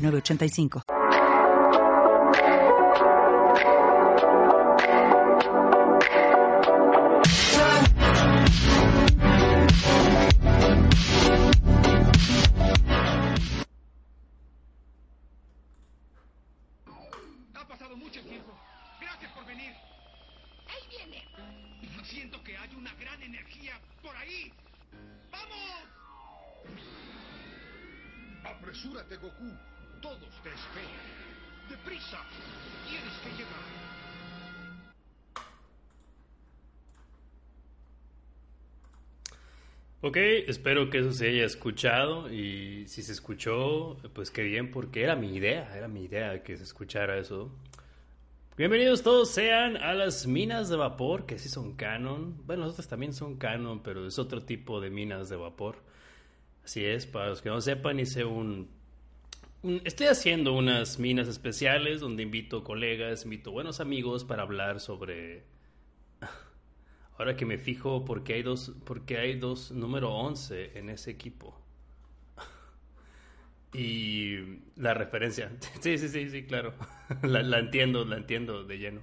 985. Ok, espero que eso se haya escuchado y si se escuchó, pues qué bien, porque era mi idea, era mi idea que se escuchara eso. Bienvenidos todos sean a las minas de vapor, que sí son canon. Bueno, nosotros también son canon, pero es otro tipo de minas de vapor. Así es, para los que no sepan, hice un Estoy haciendo unas minas especiales donde invito colegas, invito buenos amigos para hablar sobre... Ahora que me fijo, porque hay dos, porque hay dos número 11 en ese equipo. Y la referencia. Sí, sí, sí, sí, claro. La, entiendo, la entiendo de lleno.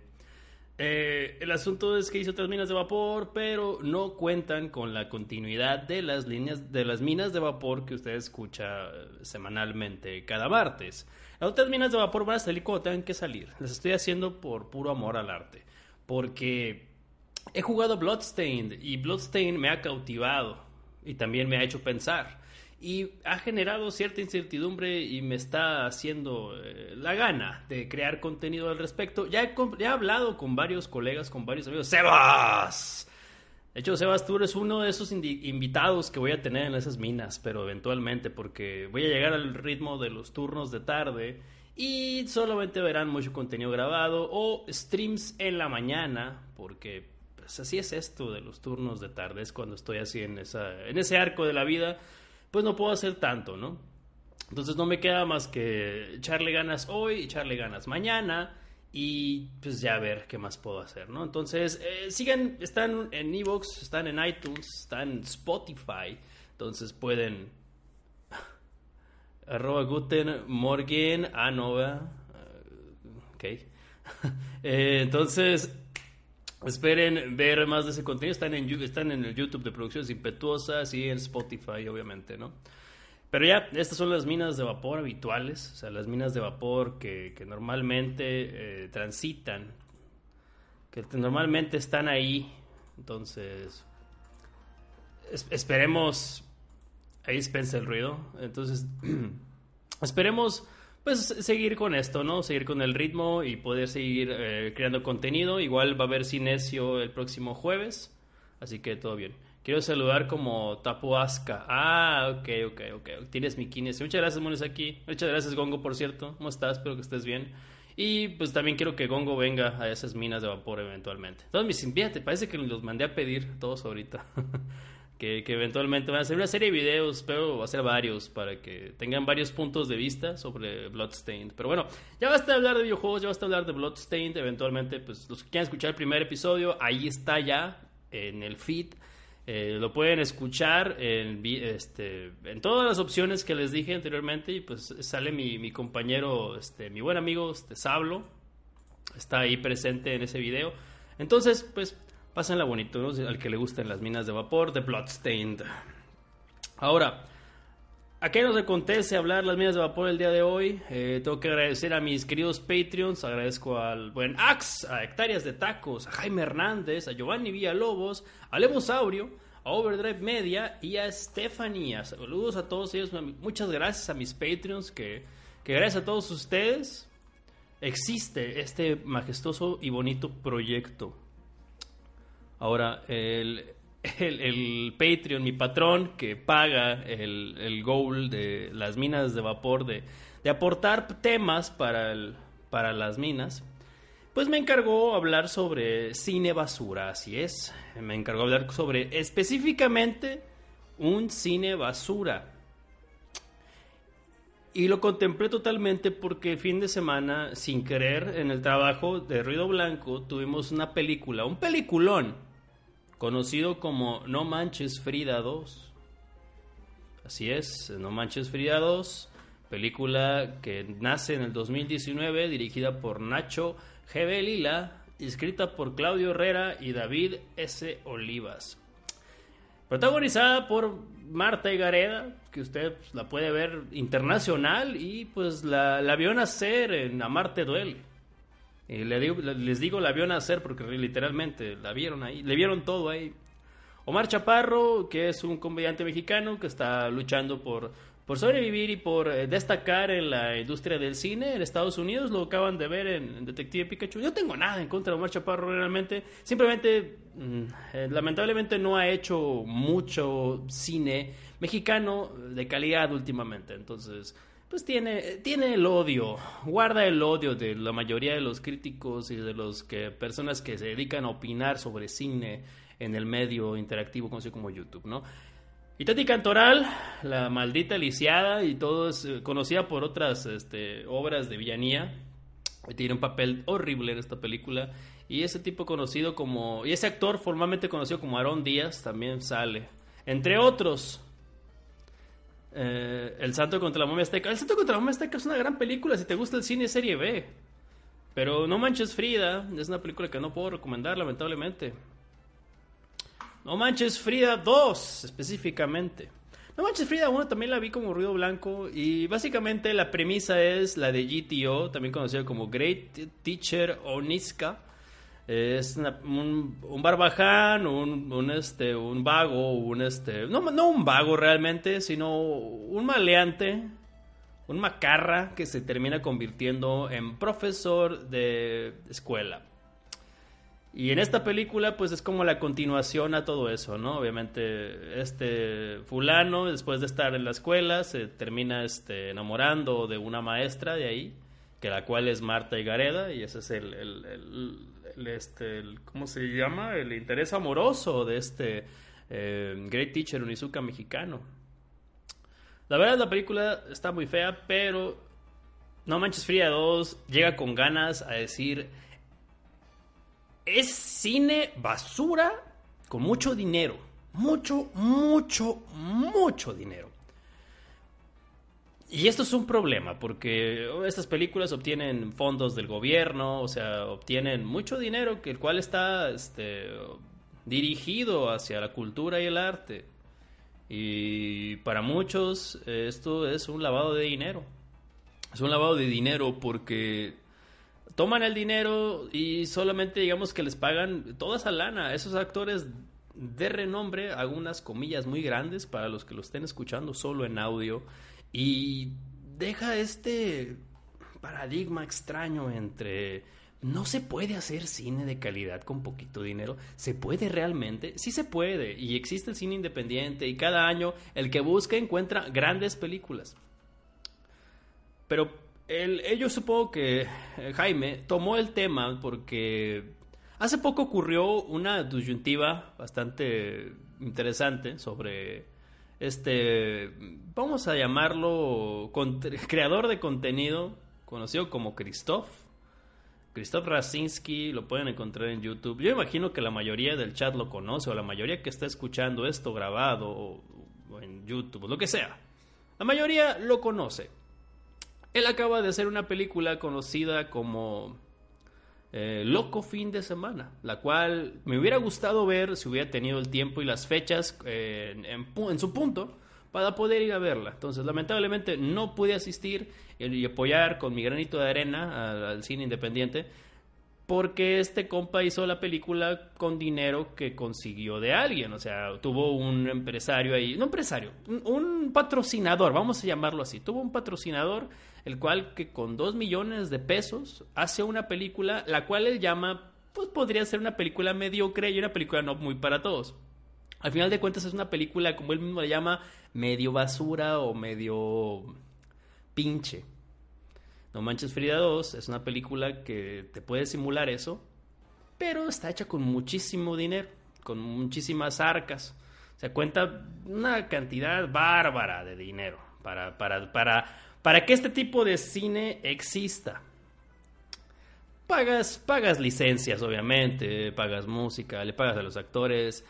Eh, el asunto es que hice otras minas de vapor, pero no cuentan con la continuidad de las líneas de las minas de vapor que usted escucha eh, semanalmente cada martes. Las otras minas de vapor van a salir cuando tengan que salir. Las estoy haciendo por puro amor al arte, porque he jugado Bloodstained y Bloodstained me ha cautivado y también me ha hecho pensar y ha generado cierta incertidumbre y me está haciendo eh, la gana de crear contenido al respecto. Ya he, hablado con varios colegas, con varios amigos. ¡Sebas! De hecho, Sebas, tú eres uno de esos invitados que voy a tener en esas minas, pero eventualmente, porque voy a llegar al ritmo de los turnos de tarde y solamente verán mucho contenido grabado o streams en la mañana, porque así es esto de los turnos de tarde, es cuando estoy así en, esa, en ese arco de la vida pues no puedo hacer tanto, ¿no? Entonces no me queda más que echarle ganas hoy, echarle ganas mañana y pues ya ver qué más puedo hacer, ¿no? Entonces, eh, sigan, están en Evox, están en iTunes, están en Spotify, entonces pueden... Arroba Guten Morgen, ah, no, ok. eh, entonces, Esperen ver más de ese contenido. Están en, están en el YouTube de Producciones Impetuosas y en Spotify, obviamente, ¿no? Pero ya, estas son las minas de vapor habituales, o sea, las minas de vapor que, que normalmente eh, transitan, que normalmente están ahí. Entonces, esperemos. Ahí dispensa el ruido. Entonces, esperemos pues seguir con esto, ¿no? Seguir con el ritmo y poder seguir eh, creando contenido. Igual va a haber Cinesio el próximo jueves, así que todo bien. Quiero saludar como Tapuasca. Ah, ok, ok, ok. Tienes mi Kinesio. Muchas gracias, Mones, aquí. Muchas gracias, Gongo, por cierto. ¿Cómo estás? Espero que estés bien. Y pues también quiero que Gongo venga a esas minas de vapor eventualmente. Todos mis te parece que los mandé a pedir todos ahorita. que, eventualmente van a hacer una serie de videos, pero va a ser varios para que tengan varios puntos de vista sobre Bloodstained. Pero bueno, ya basta de hablar de videojuegos, ya basta de hablar de Bloodstained. Eventualmente, pues los que quieran escuchar el primer episodio, ahí está ya en el feed. Eh, lo pueden escuchar en, este, en todas las opciones que les dije anteriormente y pues sale mi, mi compañero, este, mi buen amigo este, Sablo, está ahí presente en ese video. Entonces, pues Pásenla bonito, ¿no? Al que le gusten las minas de vapor de Bloodstained. Ahora, ¿a qué nos acontece hablar las minas de vapor el día de hoy? Eh, tengo que agradecer a mis queridos Patreons. Agradezco al buen Ax, a Hectáreas de Tacos, a Jaime Hernández, a Giovanni Villalobos, a Levosaurio, a Overdrive Media y a Stephanie. Saludos a todos ellos. Muchas gracias a mis Patreons que, que gracias a todos ustedes existe este majestuoso y bonito proyecto. Ahora, el, el, Patreon, mi patrón, que paga el, el goal de las minas de vapor de, de aportar temas para, el, para las minas, pues me encargó hablar sobre cine basura, así es. Me encargó hablar sobre específicamente un cine basura. Y lo contemplé totalmente porque fin de semana, sin querer, en el trabajo de Ruido Blanco, tuvimos una película, un peliculón, conocido como No Manches Frida 2. Así es, No Manches Frida 2, película que nace en el 2019, dirigida por Nacho G. Lila, escrita por Claudio Herrera y David S. Olivas. Protagonizada por Marta Gareda, que usted pues, la puede ver internacional y pues la, la vio nacer en Amarte Duele. Y le digo, les digo la vio nacer porque literalmente la vieron ahí, le vieron todo ahí. Omar Chaparro, que es un comediante mexicano que está luchando por por sobrevivir y por eh, destacar en la industria del cine en Estados Unidos. Lo acaban de ver en, Detective Pikachu. Yo tengo nada en contra de Omar Chaparro realmente. Simplemente, mm, eh, lamentablemente no ha hecho mucho cine mexicano de calidad últimamente. Entonces, pues tiene, tiene el odio, guarda el odio de la mayoría de los críticos y de los que personas que se dedican a opinar sobre cine en el medio interactivo conocido como YouTube, ¿no? Y Tati Cantoral, la maldita lisiada y todo es eh, conocida por otras este, obras de villanía. Tiene un papel horrible en esta película. Y ese tipo conocido como. Y ese actor formalmente conocido como Aarón Díaz también sale. Entre otros. Eh, el Santo contra la Momia Azteca. El Santo contra la Momia Azteca es una gran película si te gusta el cine serie B. Pero No Manches Frida es una película que no puedo recomendar, lamentablemente. No Manches Frida 2, específicamente. No Manches Frida 1 también la vi como ruido blanco y básicamente la premisa es la de GTO, también conocida como Great Teacher Oniska. Es un, barbaján, un, este, un vago, un este, no, no un vago realmente, sino un maleante, un macarra que se termina convirtiendo en profesor de escuela. Y en esta película, pues es como la continuación a todo eso, ¿no? Obviamente, este fulano, después de estar en la escuela, se termina este, enamorando de una maestra de ahí, que la cual es Marta Gareda, y ese es el, este, ¿cómo se llama? El interés amoroso de este eh, Great Teacher Unizuka mexicano. La verdad, la película está muy fea, pero No Manches Fría 2 llega con ganas a decir es cine basura con mucho dinero. Mucho, mucho, mucho dinero. Y esto es un problema porque estas películas obtienen fondos del gobierno, o sea, obtienen mucho dinero que el cual está este, dirigido hacia la cultura y el arte. Y para muchos esto es un lavado de dinero. Es un lavado de dinero porque toman el dinero y solamente digamos que les pagan toda esa lana. Esos actores de renombre, algunas comillas muy grandes para los que lo estén escuchando solo en audio. Y deja este paradigma extraño entre no se puede hacer cine de calidad con poquito dinero. ¿Se puede realmente? Sí se puede. Y existe el cine independiente y cada año el que busca encuentra grandes películas. Pero el, yo supongo que eh, Jaime tomó el tema porque hace poco ocurrió una disyuntiva bastante interesante sobre este, vamos a llamarlo creador de contenido conocido como Christoph. Christoph Rasinski, lo pueden encontrar en YouTube. Yo imagino que la mayoría del chat lo conoce o la mayoría que está escuchando esto grabado o, o en YouTube, lo que sea. La mayoría lo conoce. Él acaba de hacer una película conocida como eh, Loco Fin de Semana, la cual me hubiera gustado ver si hubiera tenido el tiempo y las fechas eh, en, su punto para poder ir a verla. Entonces, lamentablemente no pude asistir y apoyar con mi granito de arena al cine independiente porque este compa hizo la película con dinero que consiguió de alguien, o sea, tuvo un empresario ahí, no empresario, un, patrocinador, vamos a llamarlo así, tuvo un patrocinador, el cual que con dos millones de pesos hace una película, la cual él llama, pues podría ser una película mediocre y una película no muy para todos. Al final de cuentas es una película, como él mismo la llama, medio basura o medio pinche. No Manches Frida 2 es una película que te puede simular eso, pero está hecha con muchísimo dinero, con muchísimas arcas. Se cuenta una cantidad bárbara de dinero para, para, para, para que este tipo de cine exista. Pagas, pagas licencias, obviamente, pagas música, le pagas a los actores,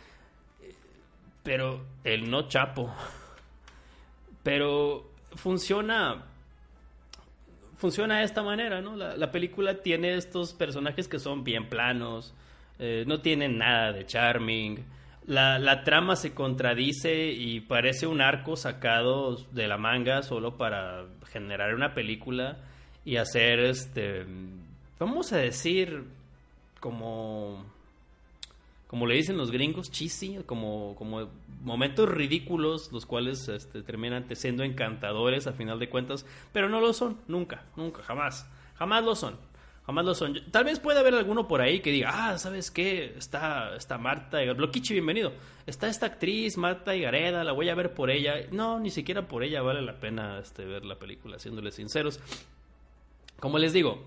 pero el no chapo. Pero funciona funciona de esta manera, ¿no? La, película tiene estos personajes que son bien planos, eh, no tienen nada de charming. La, la, trama se contradice y parece un arco sacado de la manga solo para generar una película y hacer este vamos a decir como como le dicen los gringos, cheesy, como, como momentos ridículos, los cuales este, terminan siendo encantadores a final de cuentas, pero no lo son, nunca, nunca, jamás, jamás lo son, jamás lo son. Tal vez pueda haber alguno por ahí que diga, ah, ¿sabes qué? Está, está Marta, Bloquichi, bienvenido, está esta actriz, Marta Gareda, la voy a ver por ella. No, ni siquiera por ella vale la pena este, ver la película, siéndoles sinceros. Como les digo,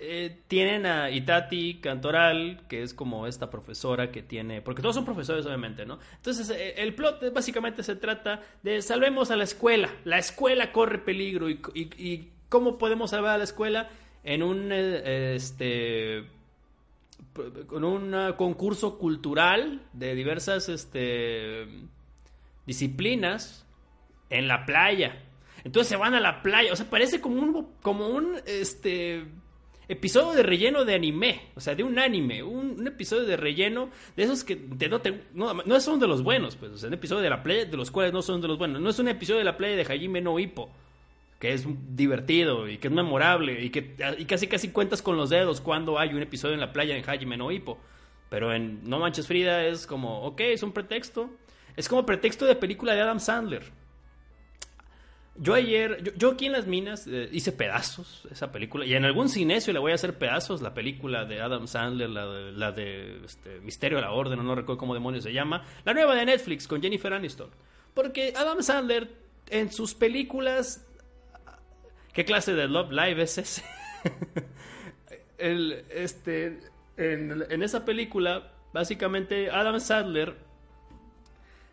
eh, tienen a Itati Cantoral, que es como esta profesora que tiene, porque todos son profesores obviamente, ¿no? Entonces eh, el plot básicamente se trata de salvemos a la escuela, la escuela corre peligro y, cómo podemos salvar a la escuela en un, eh, este, con un concurso cultural de diversas, este, disciplinas en la playa. Entonces se van a la playa, o sea, parece como un, como un, este, episodio de relleno de anime, o sea, de un anime, un, episodio de relleno de esos que no, te, no, son de los buenos, pues, o un episodio de la playa de los cuales no son de los buenos, no es un episodio de la playa de Hajime no Hippo, que es divertido y que es memorable y que y casi casi cuentas con los dedos cuando hay un episodio en la playa de Hajime no Hippo, pero en No Manches Frida es como, ok, es un pretexto, es como pretexto de película de Adam Sandler. Yo ayer, yo, aquí en las minas eh, hice pedazos esa película. Y en algún cinesio le voy a hacer pedazos. La película de Adam Sandler, la de, este, Misterio de la Orden, no recuerdo cómo demonios se llama, la nueva de Netflix con Jennifer Aniston. Porque Adam Sandler en sus películas, ¿qué clase de Love Live es ese? Este, en, esa película, básicamente Adam Sandler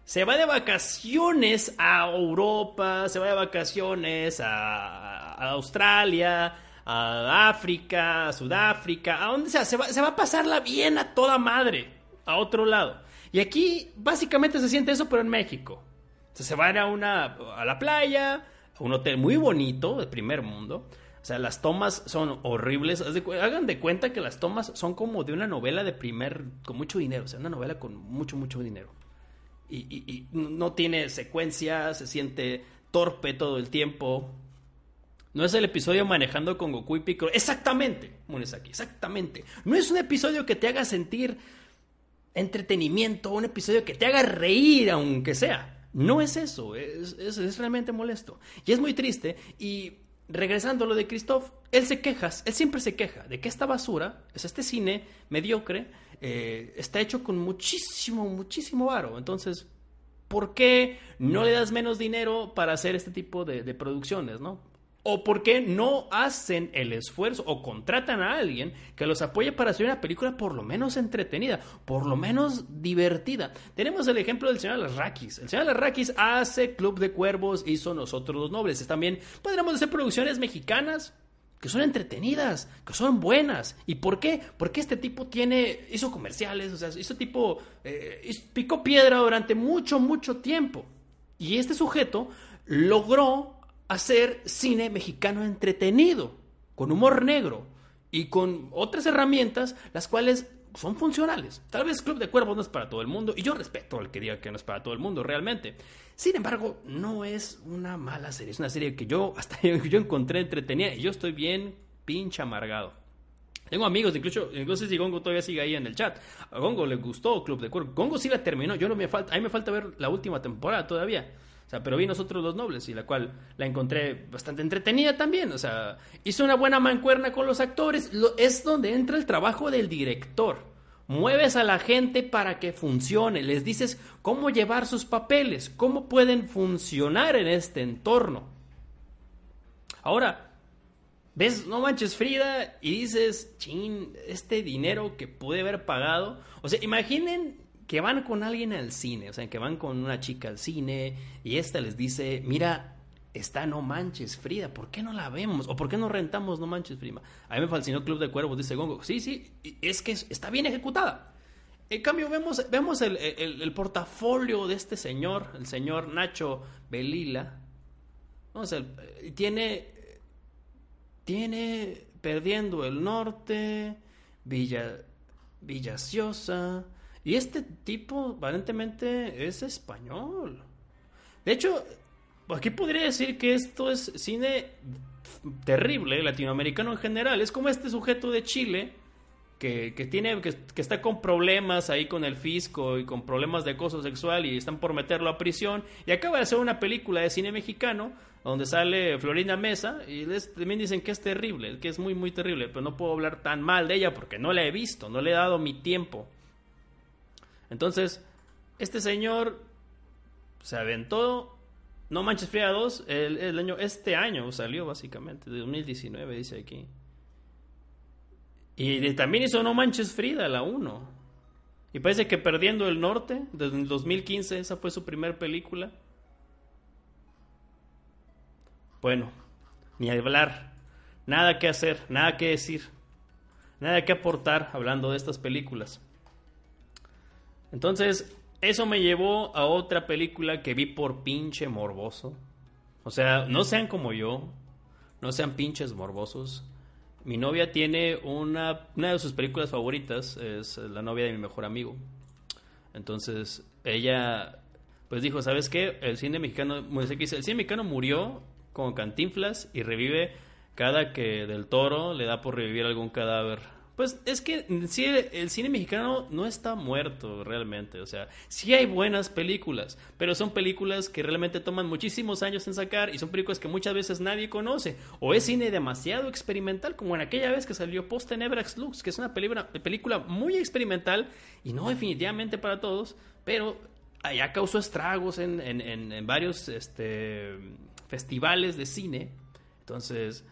se va de vacaciones a Europa, se va de vacaciones a, Australia, a África, a Sudáfrica, a donde sea, se va, se va a pasarla bien a toda madre, a otro lado. Y aquí básicamente se siente eso, pero en México. se van a, una, a la playa, un hotel muy bonito, de primer mundo. O sea, las tomas son horribles. Hagan de cuenta que las tomas son como de una novela de primer, con mucho dinero. O sea, una novela con mucho, mucho dinero y, no tiene secuencia, se siente torpe todo el tiempo. No es el episodio manejando con Goku y Piccolo. Exactamente, Munesaki, exactamente. No es un episodio que te haga sentir entretenimiento, un episodio que te haga reír, aunque sea. No es eso, es, es realmente molesto. Y es muy triste. Y regresando a lo de Christoph, él se queja, él siempre se queja de que esta basura, es este cine mediocre, eh, está hecho con muchísimo, muchísimo varo. Entonces, ¿por qué no le das menos dinero para hacer este tipo de, de producciones, no? ¿O por qué no hacen el esfuerzo o contratan a alguien que los apoye para hacer una película por lo menos entretenida, por lo menos divertida? Tenemos el ejemplo del señor Larrakis. El señor Larrakis hace Club de Cuervos, hizo Nosotros los Nobles. También podríamos hacer producciones mexicanas que son entretenidas, que son buenas. ¿Y por qué? Porque este tipo tiene, hizo comerciales, o sea, este tipo eh, picó piedra durante mucho, mucho tiempo. Y este sujeto logró hacer cine mexicano entretenido, con humor negro y con otras herramientas, las cuales son funcionales. Tal vez Club de Cuervos no es para todo el mundo, y yo respeto al que diga que no es para todo el mundo, realmente. Sin embargo, no es una mala serie, es una serie que yo hasta yo encontré entretenida y yo estoy bien pinche amargado. Tengo amigos, incluso, incluso si Gongo todavía sigue ahí en el chat. A Gongo le gustó Club de Cuervos. Gongo sí la terminó, yo no me falta, a me falta ver la última temporada todavía. Pero vi nosotros los nobles y la cual la encontré bastante entretenida también. O sea, hizo una buena mancuerna con los actores. es donde entra el trabajo del director. Mueves a la gente para que funcione. Les dices cómo llevar sus papeles, cómo pueden funcionar en este entorno. Ahora, ves, no manches Frida, y dices, chin, este dinero que pude haber pagado. O sea, imaginen que van con alguien al cine, o sea, que van con una chica al cine y esta les dice, mira, está No Manches Frida, ¿por qué no la vemos? ¿O por qué no rentamos No Manches Frida? A mí me fascinó Club de Cuervos, dice Gongo. Sí, sí, es que está bien ejecutada. En cambio, vemos, vemos el, el, portafolio de este señor, el señor Nacho Belila. Vamos, el, tiene, tiene Perdiendo el Norte, Villa, Villaciosa. Y este tipo, aparentemente, es español. De hecho, aquí podría decir que esto es cine terrible, latinoamericano en general. Es como este sujeto de Chile que, tiene, que, está con problemas ahí con el fisco y con problemas de acoso sexual y están por meterlo a prisión. Y acaba de hacer una película de cine mexicano donde sale Florinda Mesa y también dicen que es terrible, que es muy, muy terrible, pero no puedo hablar tan mal de ella porque no la he visto, no le he dado mi tiempo. Entonces, este señor se aventó no Manches Fría 2, el, año, este año salió básicamente, de 2019 dice aquí. Y también hizo No Manches Frida, la 1. Y parece que Perdiendo el Norte, desde el 2015, esa fue su primera película. Bueno, ni hablar, nada que hacer, nada que decir, nada que aportar hablando de estas películas. Entonces, eso me llevó a otra película que vi por pinche morboso. O sea, no sean como yo, no sean pinches morbosos. Mi novia tiene una, una de sus películas favoritas, es La novia de mi mejor amigo. Entonces, ella pues dijo, ¿sabes qué? El cine mexicano, el cine mexicano murió con Cantinflas y revive cada que del toro le da por revivir algún cadáver pues es que sí, el cine mexicano no está muerto realmente, o sea, sí hay buenas películas, pero son películas que realmente toman muchísimos años en sacar y son películas que muchas veces nadie conoce, o es cine demasiado experimental, como en aquella vez que salió Post Tenebrax Lux, que es una película, película muy experimental y no definitivamente para todos, pero ya causó estragos en, en, en varios este, festivales de cine, entonces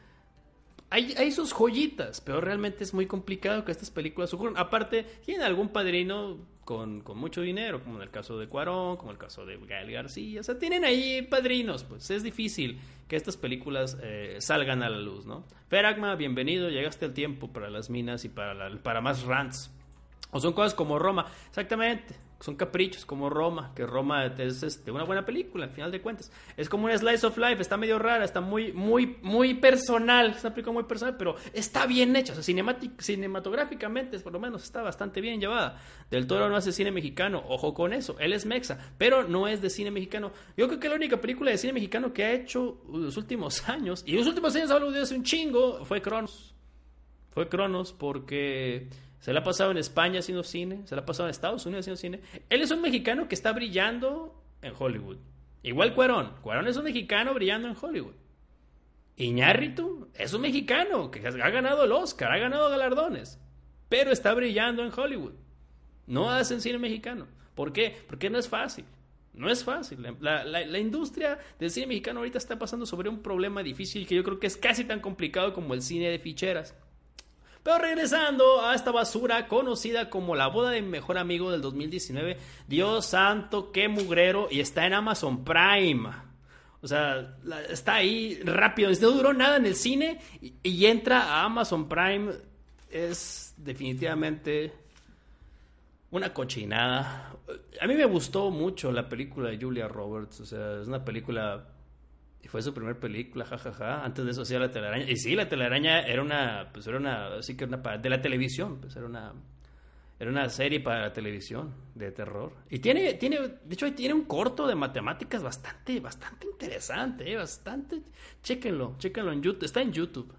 hay, sus joyitas, pero realmente es muy complicado que estas películas ocurran. Aparte, tienen algún padrino con, mucho dinero, como en el caso de Cuarón, como el caso de Gael García. O sea, tienen ahí padrinos, pues es difícil que estas películas eh, salgan a la luz, ¿no? Feragma, bienvenido, llegaste al tiempo para las minas y para, para más rants. O son cosas como Roma, exactamente son caprichos como Roma, que Roma es este, una buena película, al final de cuentas. Es como una slice of life, está medio rara, está muy, muy, muy personal, es una película muy personal, pero está bien hecha, o cinematográficamente por lo menos está bastante bien llevada. Del Toro no hace cine mexicano, ojo con eso, él es mexa, pero no es de cine mexicano. Yo creo que la única película de cine mexicano que ha hecho los últimos años, y los últimos años hablo de hace un chingo, fue Cronos. Fue Cronos porque se la ha pasado en España haciendo cine, se la ha pasado en Estados Unidos haciendo cine. Él es un mexicano que está brillando en Hollywood. Igual Cuarón. Cuarón es un mexicano brillando en Hollywood. Iñárritu es un mexicano que ha ganado el Oscar, ha ganado galardones, pero está brillando en Hollywood. No hacen cine mexicano. ¿Por qué? Porque no es fácil. No es fácil. La, la, industria del cine mexicano ahorita está pasando sobre un problema difícil que yo creo que es casi tan complicado como el cine de ficheras. Pero regresando a esta basura conocida como La boda de mi mejor amigo del 2019, Dios santo, qué mugrero, y está en Amazon Prime. O sea, está ahí rápido. No duró nada en el cine y, entra a Amazon Prime. Es definitivamente una cochinada. A mí me gustó mucho la película de Julia Roberts. O sea, es una película y fue su primera película, jajaja. Antes de eso hacía la telaraña. Y sí, la telaraña era una, pues era una, sí que una, de la televisión, pues era una, era una serie para la televisión de terror. Y tiene, tiene, de hecho, tiene un corto de matemáticas bastante, bastante interesante, eh, bastante. Chéquenlo, chéquenlo en YouTube. Está en YouTube.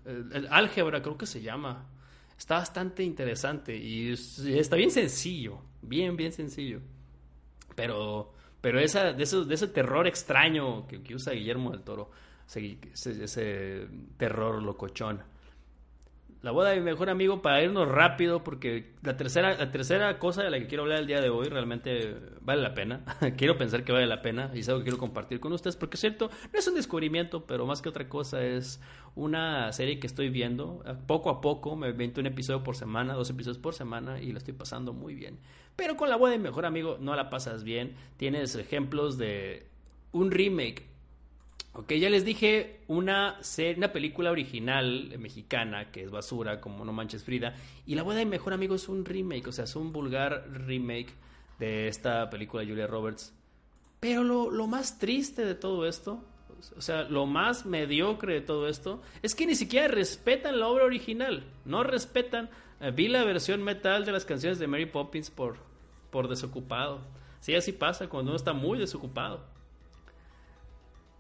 Álgebra creo que se llama. Está bastante interesante y está bien sencillo, bien, bien sencillo. Pero pero esa, de, ese, de ese terror extraño que, usa Guillermo del Toro, ese, terror locochón. la boda de mi mejor amigo para irnos rápido porque la tercera la tercera cosa de la que quiero hablar el día de hoy realmente vale la pena. quiero pensar que vale la pena y es algo que quiero compartir con ustedes porque es cierto, no es un descubrimiento, pero más que otra cosa es una serie que estoy viendo poco a poco, me invento un episodio por semana, dos episodios por semana y la estoy pasando muy bien. Pero con la boda de mejor amigo no la pasas bien. Tienes ejemplos de un remake Ok, ya les dije una, serie, una película original mexicana que es basura, como No Manches Frida. Y La Boda de Mejor Amigo es un remake, o sea, es un vulgar remake de esta película de Julia Roberts. Pero lo, lo más triste de todo esto, o sea, lo más mediocre de todo esto, es que ni siquiera respetan la obra original. No respetan. Eh, vi la versión metal de las canciones de Mary Poppins por, por desocupado. Sí, así pasa cuando uno está muy desocupado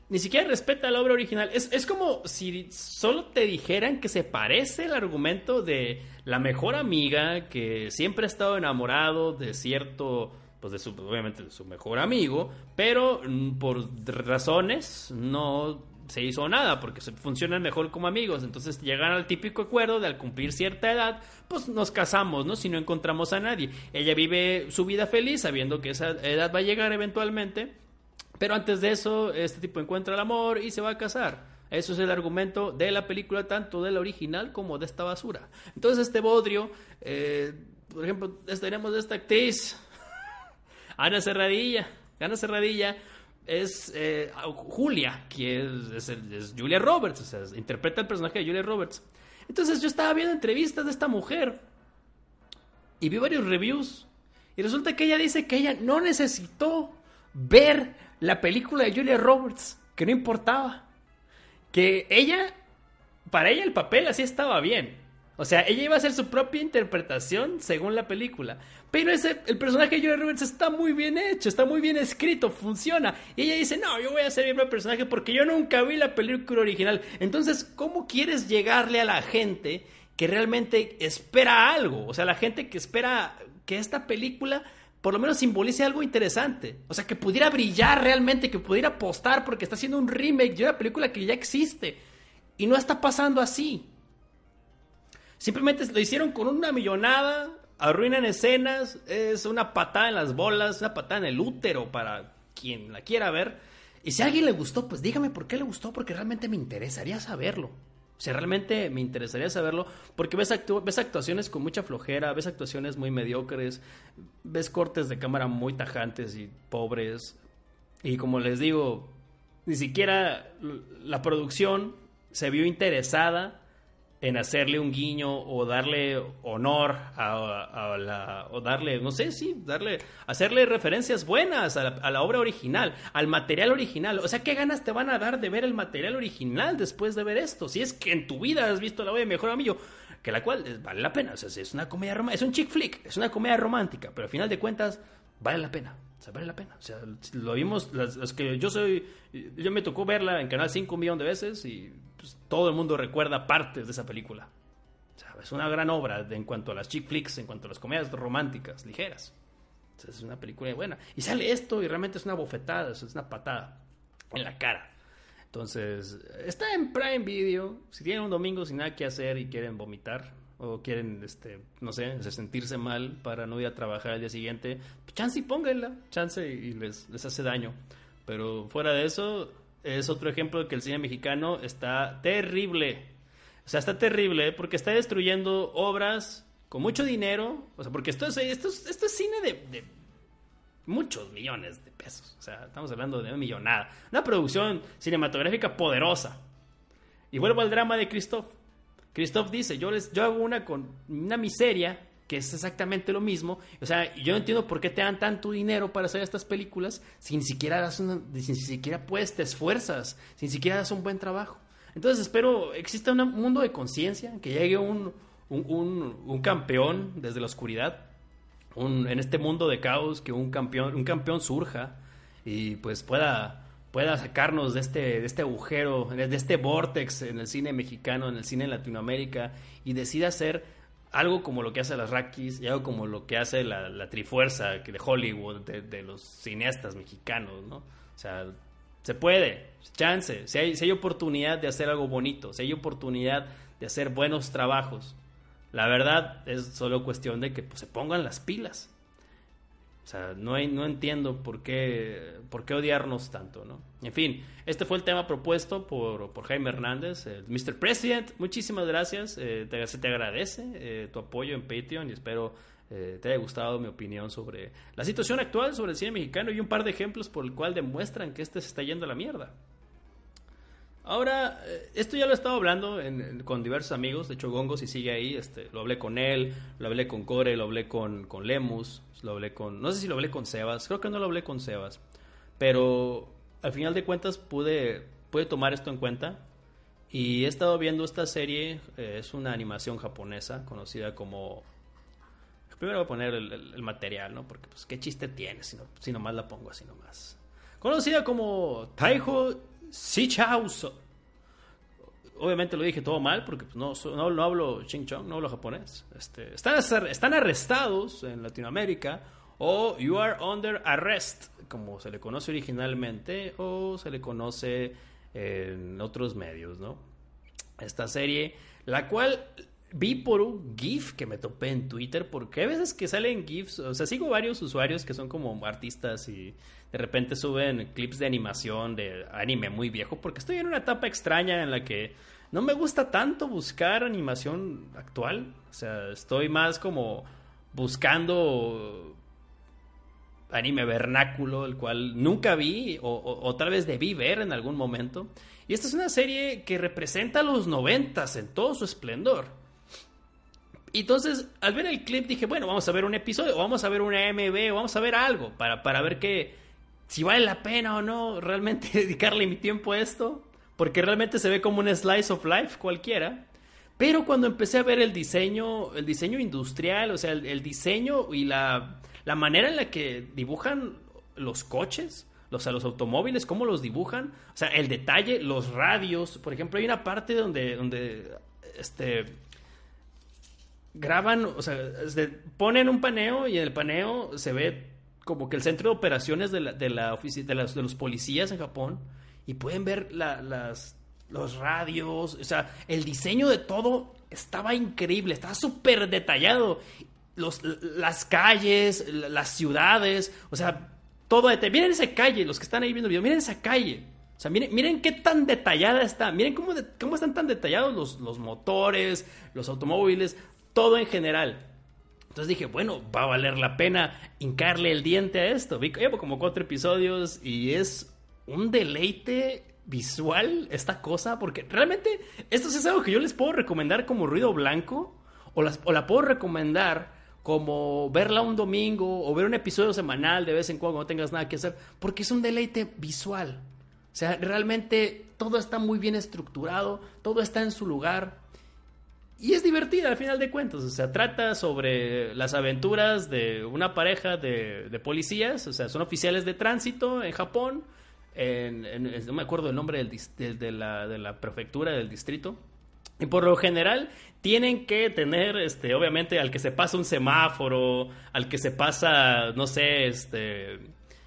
ni siquiera respeta la obra original. Es, es, como si solo te dijeran que se parece el argumento de la mejor amiga que siempre ha estado enamorado de cierto, pues de su, obviamente de su mejor amigo, pero mm, por razones no se hizo nada porque se funcionan mejor como amigos. Entonces llegan al típico acuerdo de al cumplir cierta edad, pues nos casamos, ¿no? Si no encontramos a nadie. Ella vive su vida feliz sabiendo que esa edad va a llegar eventualmente pero antes de eso, este tipo encuentra el amor y se va a casar. Eso es el argumento de la película, tanto de la original como de esta basura. Entonces, este bodrio, eh, por ejemplo, tenemos esta actriz, Ana Serradilla. Ana Serradilla es eh, Julia, que es, Julia Roberts, o sea, interpreta el personaje de Julia Roberts. Entonces, yo estaba viendo entrevistas de esta mujer y vi varios reviews. Y resulta que ella dice que ella no necesitó ver la película de Julia Roberts, que no importaba. Que ella, para ella el papel así estaba bien. O sea, ella iba a hacer su propia interpretación según la película. Pero ese, el personaje de Julia Roberts está muy bien hecho, está muy bien escrito, funciona. Y ella dice, no, yo voy a hacer mi propio personaje porque yo nunca vi la película original. Entonces, ¿cómo quieres llegarle a la gente que realmente espera algo? O sea, la gente que espera que esta película por lo menos simbolice algo interesante. O sea, que pudiera brillar realmente, que pudiera apostar porque está haciendo un remake de una película que ya existe. Y no está pasando así. Simplemente lo hicieron con una millonada, arruinan escenas, es una patada en las bolas, una patada en el útero para quien la quiera ver. Y si a alguien le gustó, pues dígame por qué le gustó, porque realmente me interesaría saberlo. O realmente me interesaría saberlo porque ves, ves actuaciones con mucha flojera, ves actuaciones muy mediocres, ves cortes de cámara muy tajantes y pobres. Y como les digo, ni siquiera la producción se vio interesada en hacerle un guiño o darle honor a, la o darle no sé sí darle hacerle referencias buenas a la, obra original al material original. O sea qué ganas te van a dar de ver el material original después de ver esto si es que en tu vida has visto la obra de mejor amigo que la cual vale la pena. O sea es una comedia romántica es un chick flick es una comedia romántica pero al final de cuentas vale la pena sea, vale la pena. O sea, lo vimos, los, que yo soy, yo me tocó verla en Canal 5 un millón de veces y pues, todo el mundo recuerda partes de esa película. es una gran obra en cuanto a las chick flicks, en cuanto a las comedias románticas, ligeras. es una película buena. Y sale esto y realmente es una bofetada, es una patada en la cara. Entonces, está en Prime Video. Si tienen un domingo sin nada que hacer y quieren vomitar o quieren, este, no sé, sentirse mal para no ir a trabajar al día siguiente, chance y pónganla, chance y les, les hace daño. Pero fuera de eso, es otro ejemplo de que el cine mexicano está terrible. O sea, está terrible porque está destruyendo obras con mucho dinero. O sea, porque esto es, esto es cine de, muchos millones de pesos. O sea, estamos hablando de una millonada. Una producción cinematográfica poderosa. Y vuelvo al drama de Christoph. Christoph dice, yo, les, yo hago una con una miseria que es exactamente lo mismo. O sea, yo no entiendo por qué te dan tanto dinero para hacer estas películas si ni siquiera das una, si ni siquiera puedes, te esfuerzas, si ni siquiera das un buen trabajo. Entonces espero exista un mundo de conciencia, que llegue un, un, un, campeón desde la oscuridad, en este mundo de caos, que un campeón, un campeón surja y pues pueda, pueda sacarnos de este, de este agujero, de este vortex en el cine mexicano, en el cine en Latinoamérica y decida hacer algo como lo que hace las Rockies y algo como lo que hace la, Trifuerza de Hollywood, de, los cineastas mexicanos, ¿no? O sea, se puede, chance, si hay, si hay oportunidad de hacer algo bonito, si hay oportunidad de hacer buenos trabajos. La verdad es solo cuestión de que pues, se pongan las pilas. O sea, no, hay, no entiendo por qué, por qué odiarnos tanto, ¿no? En fin, este fue el tema propuesto por, por Jaime Hernández, el Mr. President. Muchísimas gracias, eh, te, se te agradece eh, tu apoyo en Patreon y espero eh, te haya gustado mi opinión sobre la situación actual sobre el cine mexicano y un par de ejemplos por el cual demuestran que este se está yendo a la mierda. Ahora, eh, esto ya lo he estado hablando con diversos amigos, de hecho Gongo si sigue ahí, este, lo hablé con él, lo hablé con Core, lo hablé con, Lemus, lo hablé con, no sé si lo hablé con Sebas, creo que no lo hablé con Sebas, pero al final de cuentas pude, pude tomar esto en cuenta y he estado viendo esta serie, eh, es una animación japonesa conocida como... Primero voy a poner el, material, ¿no? Porque pues qué chiste tiene si, no, si nomás la pongo así nomás. Conocida como Taiho Sichauso. Obviamente lo dije todo mal porque pues, no, no, hablo ching chong, no hablo japonés. Este, están, están arrestados en Latinoamérica o you are under arrest, como se le conoce originalmente o se le conoce en otros medios, ¿no? Esta serie, la cual vi por un GIF que me topé en Twitter, porque hay veces que salen GIFs, o sea, sigo varios usuarios que son como artistas y de repente suben clips de animación de anime muy viejo, porque estoy en una etapa extraña en la que no me gusta tanto buscar animación actual, o sea, estoy más como buscando anime vernáculo, el cual nunca vi o, tal vez debí ver en algún momento. Y esta es una serie que representa los noventas en todo su esplendor. Entonces, al ver el clip, dije, bueno, vamos a ver un episodio, o vamos a ver una MV, o vamos a ver algo, para, para ver que, si vale la pena o no realmente dedicarle mi tiempo a esto, porque realmente se ve como un slice of life cualquiera. Pero cuando empecé a ver el diseño, el diseño industrial, o sea, el, diseño y la, la, manera en la que dibujan los coches, o sea, los automóviles, cómo los dibujan, o sea, el detalle, los radios, por ejemplo, hay una parte donde, donde este, graban, o sea, ponen un paneo y en el paneo se ve como que el centro de operaciones de la, de la de, las, de los policías en Japón y pueden ver las, los radios, o sea, el diseño de todo estaba increíble, estaba súper detallado. Los, las calles, las ciudades, o sea, todo. Miren esa calle, los que están ahí viendo el video, miren esa calle. O sea, miren, miren qué tan detallada está. Miren cómo, cómo están tan detallados los, los motores, los automóviles todo en general. Entonces dije, bueno, va a valer la pena hincarle el diente a esto. Llevo como cuatro episodios y es un deleite visual esta cosa, porque realmente esto es algo que yo les puedo recomendar como ruido blanco o, o la puedo recomendar como verla un domingo o ver un episodio semanal de vez en cuando no tengas nada que hacer, porque es un deleite visual. O sea, realmente todo está muy bien estructurado, todo está en su lugar. Y es divertida al final de cuentas, o sea, trata sobre las aventuras de una pareja de, policías, o sea, son oficiales de tránsito en Japón, no me acuerdo el nombre del, de, la, de la prefectura del distrito, y por lo general tienen que tener, este, obviamente, al que se pasa un semáforo, al que se pasa, no sé, este,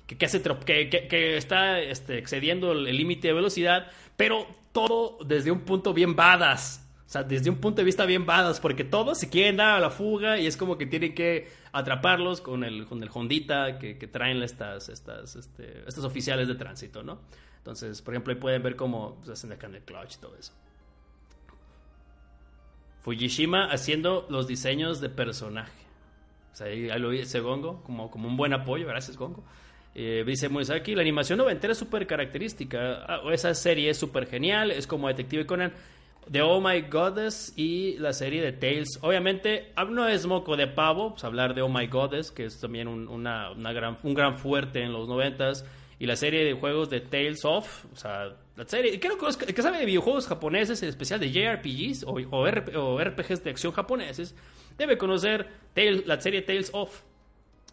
que, que, hace, que, que, está este, excediendo el límite de velocidad, pero todo desde un punto bien badass. O sea, desde un punto de vista bien badass, porque todos se quieren dar a la fuga y es como que tienen que atraparlos con el, con el Hondita que, traen estas, estas, este, estos oficiales de tránsito, ¿no? Entonces, por ejemplo, ahí pueden ver cómo se hacen acá en el clutch y todo eso. Fujishima haciendo los diseños de personaje. O sea, ahí, lo dice Gongo, como, como un buen apoyo, gracias Gongo. Eh, dice Moisaki, la animación noventera es súper característica. Ah, esa serie es súper genial, es como Detective Conan. The Oh My Goddess y la serie de Tales. Obviamente, no es moco de pavo, pues hablar de Oh My Goddess, que es también un, una, gran, un gran fuerte en los noventas. Y la serie de juegos de Tales of, o sea, la serie, creo que, que sabe de videojuegos japoneses, en especial de JRPGs o, o, RPGs de acción japoneses, debe conocer la serie Tales of.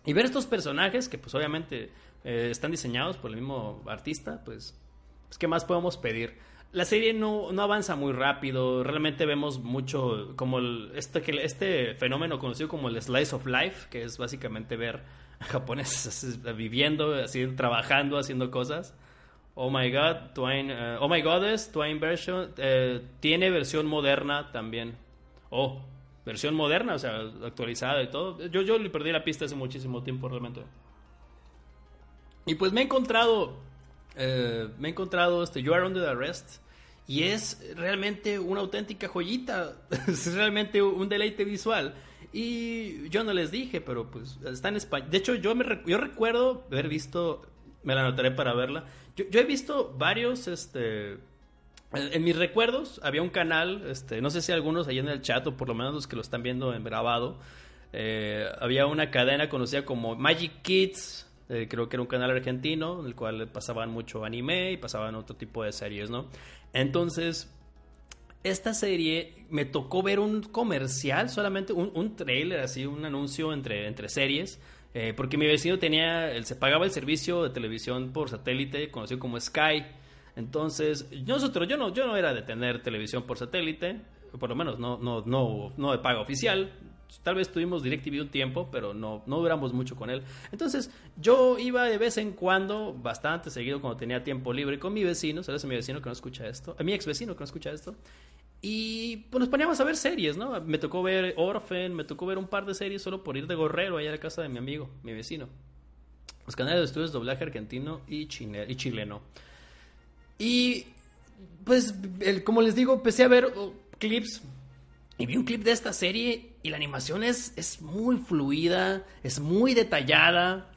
Y ver estos personajes que pues obviamente eh, están diseñados por el mismo artista, pues, pues ¿qué más podemos pedir? La serie no, avanza muy rápido. Realmente vemos mucho como este, este fenómeno conocido como el slice of life, que es básicamente ver a japoneses viviendo, así, trabajando, haciendo cosas. Oh My God, Twine, eh, Oh My Goddess, Twine version, eh, tiene versión moderna también. Oh, versión moderna, o sea, actualizada y todo. Yo, yo le perdí la pista hace muchísimo tiempo realmente. Y pues me he encontrado, eh, me he encontrado este You Are Under Arrest y es realmente una auténtica joyita, es realmente un deleite visual. Y yo no les dije, pero pues está en español. De hecho, yo, me, yo recuerdo haber visto, me la anotaré para verla. Yo, yo he visto varios, este, en mis recuerdos había un canal, este, no sé si algunos ahí en el chat o por lo menos los que lo están viendo en grabado, eh, había una cadena conocida como Magic Kids, eh, creo que era un canal argentino en el cual pasaban mucho anime y pasaban otro tipo de series, ¿no? Entonces, esta serie me tocó ver un comercial, solamente un, un trailer, así, un anuncio entre, entre series, eh, porque mi vecino tenía, él se pagaba el servicio de televisión por satélite conocido como Sky. Entonces, nosotros, yo no, yo no era de tener televisión por satélite, por lo menos no, no, no, no de paga oficial. Tal vez tuvimos DirecTV un tiempo, pero no, no duramos mucho con él. Entonces, yo iba de vez en cuando, bastante seguido cuando tenía tiempo libre, con mi vecino, ¿sabes? Mi vecino que no escucha esto, mi ex vecino que no escucha esto. Y pues nos poníamos a ver series, ¿no? Me tocó ver Orphan, me tocó ver un par de series solo por ir de gorrero allá a la casa de mi amigo, mi vecino. Los canales de estudios doblaje argentino y, chile, y chileno. Y pues, como les digo, empecé a ver oh, clips y vi un clip de esta serie y la animación es, es muy fluida, es muy detallada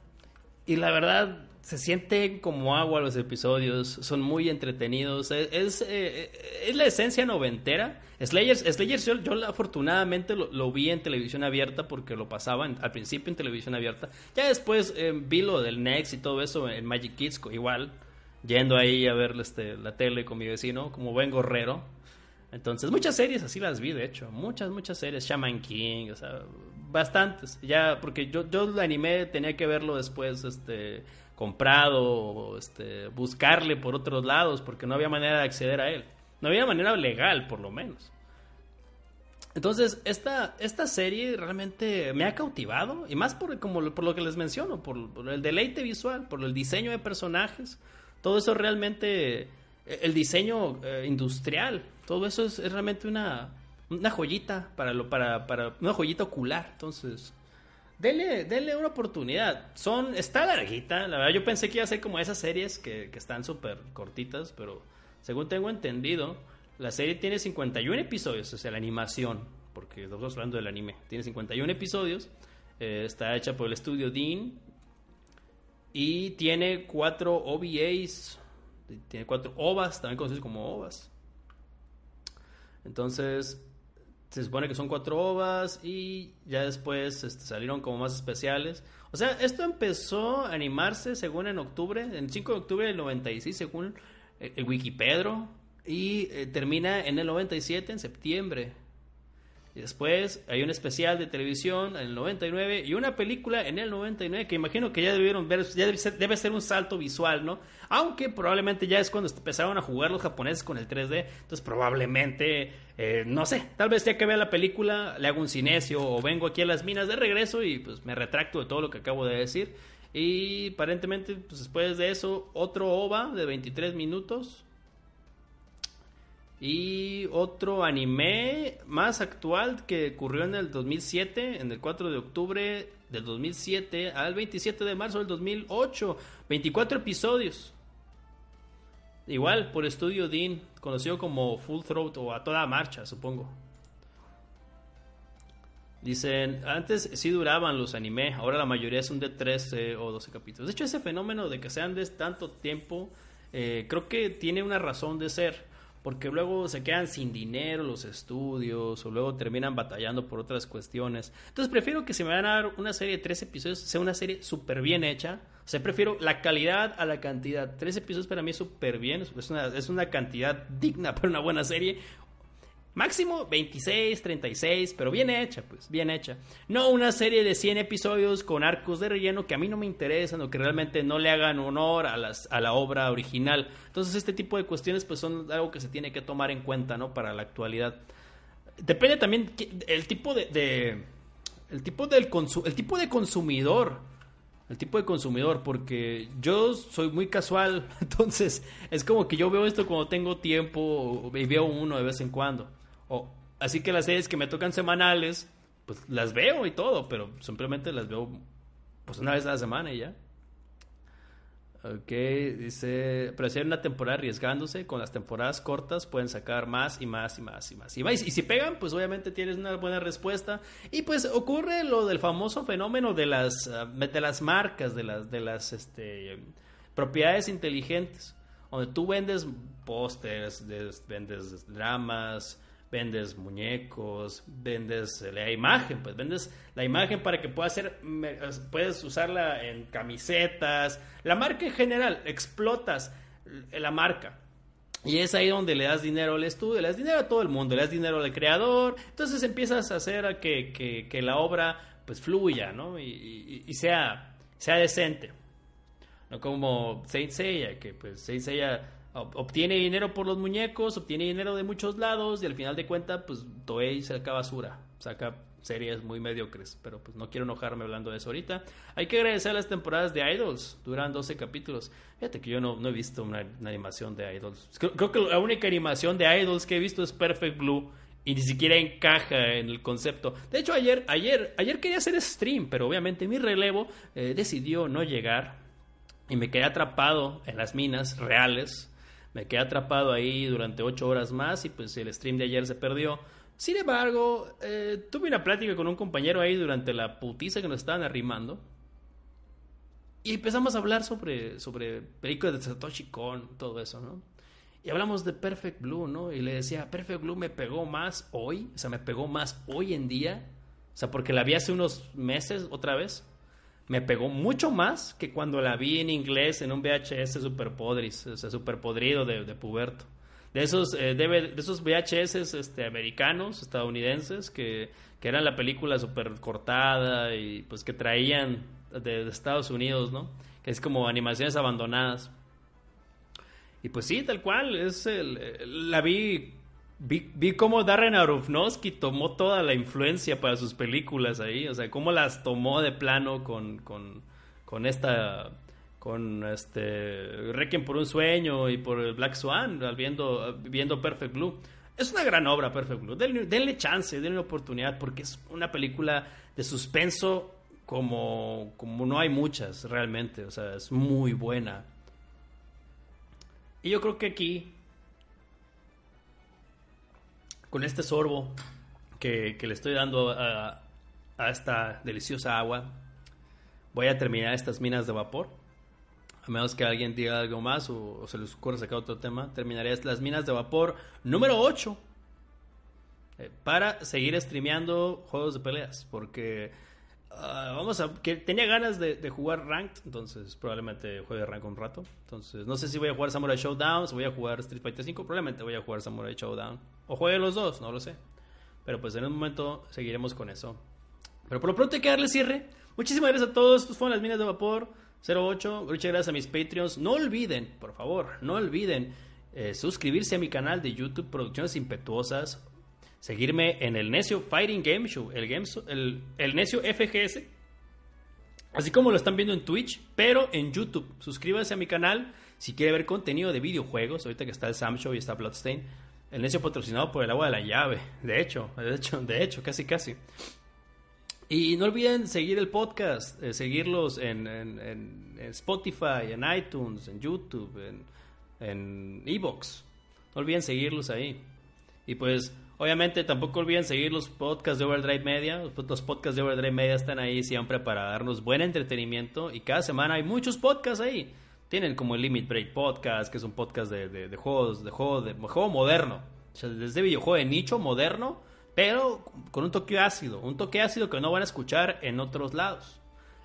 y la verdad se siente como agua los episodios, son muy entretenidos, es, es, eh, es la esencia noventera. Slayers, Slayers yo, yo afortunadamente lo, vi en televisión abierta porque lo pasaban al principio en televisión abierta. Ya después eh, vi lo del Next y todo eso en Magic Kids igual, yendo ahí a ver este, la tele con mi vecino, como buen gorrero. Entonces, muchas series así las vi, de hecho. Muchas, muchas series. Shaman King, o sea, bastantes. Ya, porque yo, yo el anime tenía que verlo después, este, comprado, este, buscarle por otros lados, porque no había manera de acceder a él. No había manera legal, por lo menos. Entonces, esta, esta serie realmente me ha cautivado, y más por, como, por lo que les menciono, por, el deleite visual, por el diseño de personajes. Todo eso realmente el diseño eh, industrial, todo eso es, realmente una, una joyita para lo para, para una joyita ocular. Entonces, denle, denle una oportunidad. Son está larguita, la verdad yo pensé que iba a ser como esas series que, que están súper cortitas, pero según tengo entendido, la serie tiene 51 episodios, o sea, la animación, porque estamos hablando del anime, tiene 51 episodios, eh, está hecha por el estudio Dean y tiene cuatro OVAs tiene cuatro ovas, también conocidos como ovas. Entonces, se supone que son cuatro ovas y ya después este, salieron como más especiales. O sea, esto empezó a animarse según en octubre, en 5 de octubre del 96, según el Wikipedro, y eh, termina en el 97, en septiembre. Después hay un especial de televisión en el 99 y una película en el 99 que imagino que ya debieron ver, ya debe ser, debe ser, un salto visual, ¿no? Aunque probablemente ya es cuando empezaron a jugar los japoneses con el 3D, entonces probablemente, eh, no sé, tal vez ya que vea la película le hago un cinesio o vengo aquí a las minas de regreso y pues me retracto de todo lo que acabo de decir. Y aparentemente, pues después de eso, otro OVA de 23 minutos, y otro anime más actual que ocurrió en el 2007, en el 4 de octubre del 2007 al 27 de marzo del 2008. 24 episodios. Igual por estudio Dean, conocido como Full Throat o a toda marcha, supongo. Dicen, antes sí duraban los anime, ahora la mayoría son de 13 o 12 capítulos. De hecho, ese fenómeno de que sean de tanto tiempo, eh, creo que tiene una razón de ser porque luego se quedan sin dinero los estudios o luego terminan batallando por otras cuestiones. Entonces prefiero que si me van a dar una serie de tres episodios, sea una serie súper bien hecha. O sea, prefiero la calidad a la cantidad. Tres episodios para mí es súper bien, es una, es una cantidad digna para una buena serie. Máximo 26, 36, pero bien hecha, pues, bien hecha. No una serie de 100 episodios con arcos de relleno que a mí no me interesan o que realmente no le hagan honor a, las, a la obra original. Entonces, este tipo de cuestiones, pues, son algo que se tiene que tomar en cuenta, ¿no? Para la actualidad. Depende también el tipo de, el tipo del el tipo de consumidor el tipo de consumidor, porque yo soy muy casual, entonces es como que yo veo esto cuando tengo tiempo y veo uno de vez en cuando. O, así que las series que me tocan semanales, pues las veo y todo, pero simplemente las veo pues una vez a la semana y ya. Ok, dice, pero si hay una temporada arriesgándose, con las temporadas cortas pueden sacar más y más y más y más. Y, y si pegan, pues obviamente tienes una buena respuesta. Y pues ocurre lo del famoso fenómeno de las, ah, de las marcas, de las, de las este, propiedades inteligentes, donde tú vendes pósters, vendes dramas, vendes muñecos, vendes la imagen, pues vendes la imagen para que pueda ser, puedes usarla en camisetas, la marca en general, explotas la marca. Y es ahí donde le das dinero al estudio, le das dinero a todo el mundo, le das dinero al creador, entonces empiezas a hacer a que, que, la obra pues fluya, ¿no? Y, y, sea, sea decente. No como Saint Seiya, que pues Saint Seiya obtiene dinero por los muñecos, obtiene dinero de muchos lados y al final de cuentas, pues Toei saca basura, saca series muy mediocres, pero pues no quiero enojarme hablando de eso ahorita. Hay que agradecer las temporadas de Idols, duran 12 capítulos. Fíjate que yo no, he visto una, animación de Idols. Creo, que la única animación de Idols que he visto es Perfect Blue y ni siquiera encaja en el concepto. De hecho, ayer, ayer, ayer quería hacer stream, pero obviamente mi relevo eh, decidió no llegar y me quedé atrapado en las minas reales me quedé atrapado ahí durante ocho horas más y pues el stream de ayer se perdió. Sin embargo, eh, tuve una plática con un compañero ahí durante la putiza que nos estaban arrimando. Y empezamos a hablar sobre, sobre películas de Satoshi Kon, todo eso, ¿no? Y hablamos de Perfect Blue, ¿no? Y le decía, Perfect Blue me pegó más hoy, o sea, me pegó más hoy en día. O sea, porque la vi hace unos meses otra vez me pegó mucho más que cuando la vi en inglés en un VHS super podris, o sea, super podrido de, puberto. De esos, eh, de, esos VHS este, americanos, estadounidenses, que, que eran la película super cortada y pues que traían de, Estados Unidos, ¿no? Que es como animaciones abandonadas. Y pues sí, tal cual, es el, la vi Vi, vi cómo Darren Aronofsky tomó toda la influencia para sus películas ahí, o sea, cómo las tomó de plano con, con, con esta, con este, Requiem por un sueño y por Black Swan, viendo, viendo Perfect Blue. Es una gran obra, Perfect Blue. Denle, denle chance, denle oportunidad, porque es una película de suspenso como, como no hay muchas realmente, o sea, es muy buena. Y yo creo que aquí con este sorbo que, le estoy dando a, esta deliciosa agua, voy a terminar estas minas de vapor. A menos que alguien diga algo más o, se les ocurra sacar otro tema, terminaré las minas de vapor número 8 eh, para seguir streameando juegos de peleas. Porque Ah, vamos a. que tenía ganas de, jugar Ranked, entonces probablemente juegue Ranked un rato. Entonces, no sé si voy a jugar Samurai Showdown, si voy a jugar Street Fighter 5, probablemente voy a jugar Samurai Showdown. O juegue los dos, no lo sé. Pero pues en un momento seguiremos con eso. Pero por lo pronto hay que darle cierre. Muchísimas gracias a todos. Estos fueron las minas de vapor 08. Muchas gracias a mis Patreons. No olviden, por favor, no olviden eh, suscribirse a mi canal de YouTube Producciones Impetuosas seguirme en el Necio Fighting Game Show, el, el, el Necio FGS, así como lo están viendo en Twitch, pero en YouTube. Suscríbase a mi canal si quiere ver contenido de videojuegos, ahorita que está el Sam Show y está Bloodstain. El Necio patrocinado por el agua de la llave, de hecho, de hecho, de hecho, casi casi. Y no olviden seguir el podcast, eh, seguirlos en, en, Spotify, en iTunes, en YouTube, en Evox. no olviden seguirlos ahí. Y pues Obviamente tampoco olviden seguir los podcasts de Overdrive Media. Los podcasts de Overdrive Media están ahí siempre para darnos buen entretenimiento y cada semana hay muchos podcasts ahí. Tienen como el Limit Break Podcast, que es un podcast de, de, juegos, de juego, de juego moderno. O sea, desde videojuego de nicho moderno, pero con un toque ácido. Un toque ácido que no van a escuchar en otros lados.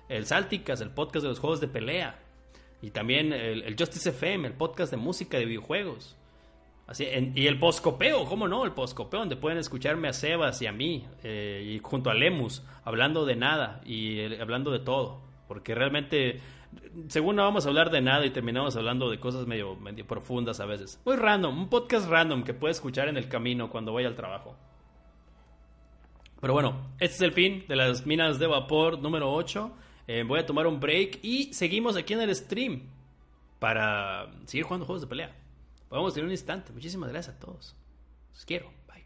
El Salticas, el podcast de los juegos de pelea. Y también el, el Justice FM, el podcast de música de videojuegos y el poscopeo, ¿cómo no? El poscopeo, donde pueden escucharme a Sebas y a mí, eh, y junto a Lemus, hablando de nada y eh, hablando de todo. Porque realmente, según no vamos a hablar de nada y terminamos hablando de cosas medio, profundas a veces. Muy random, un podcast random que puedes escuchar en el camino cuando vaya al trabajo. Pero bueno, este es el fin de las minas de vapor número 8. Eh, voy a tomar un break y seguimos aquí en el stream para seguir jugando juegos de pelea. Vamos en un instante. Muchísimas gracias a todos. Los quiero. Bye.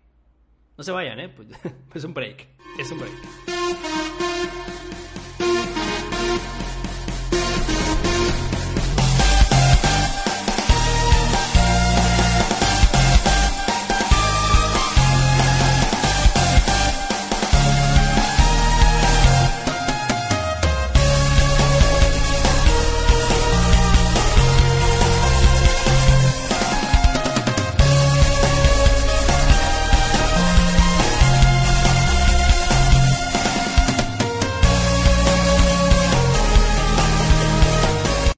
No se vayan, ¿eh? Pues, es un break. Es un break.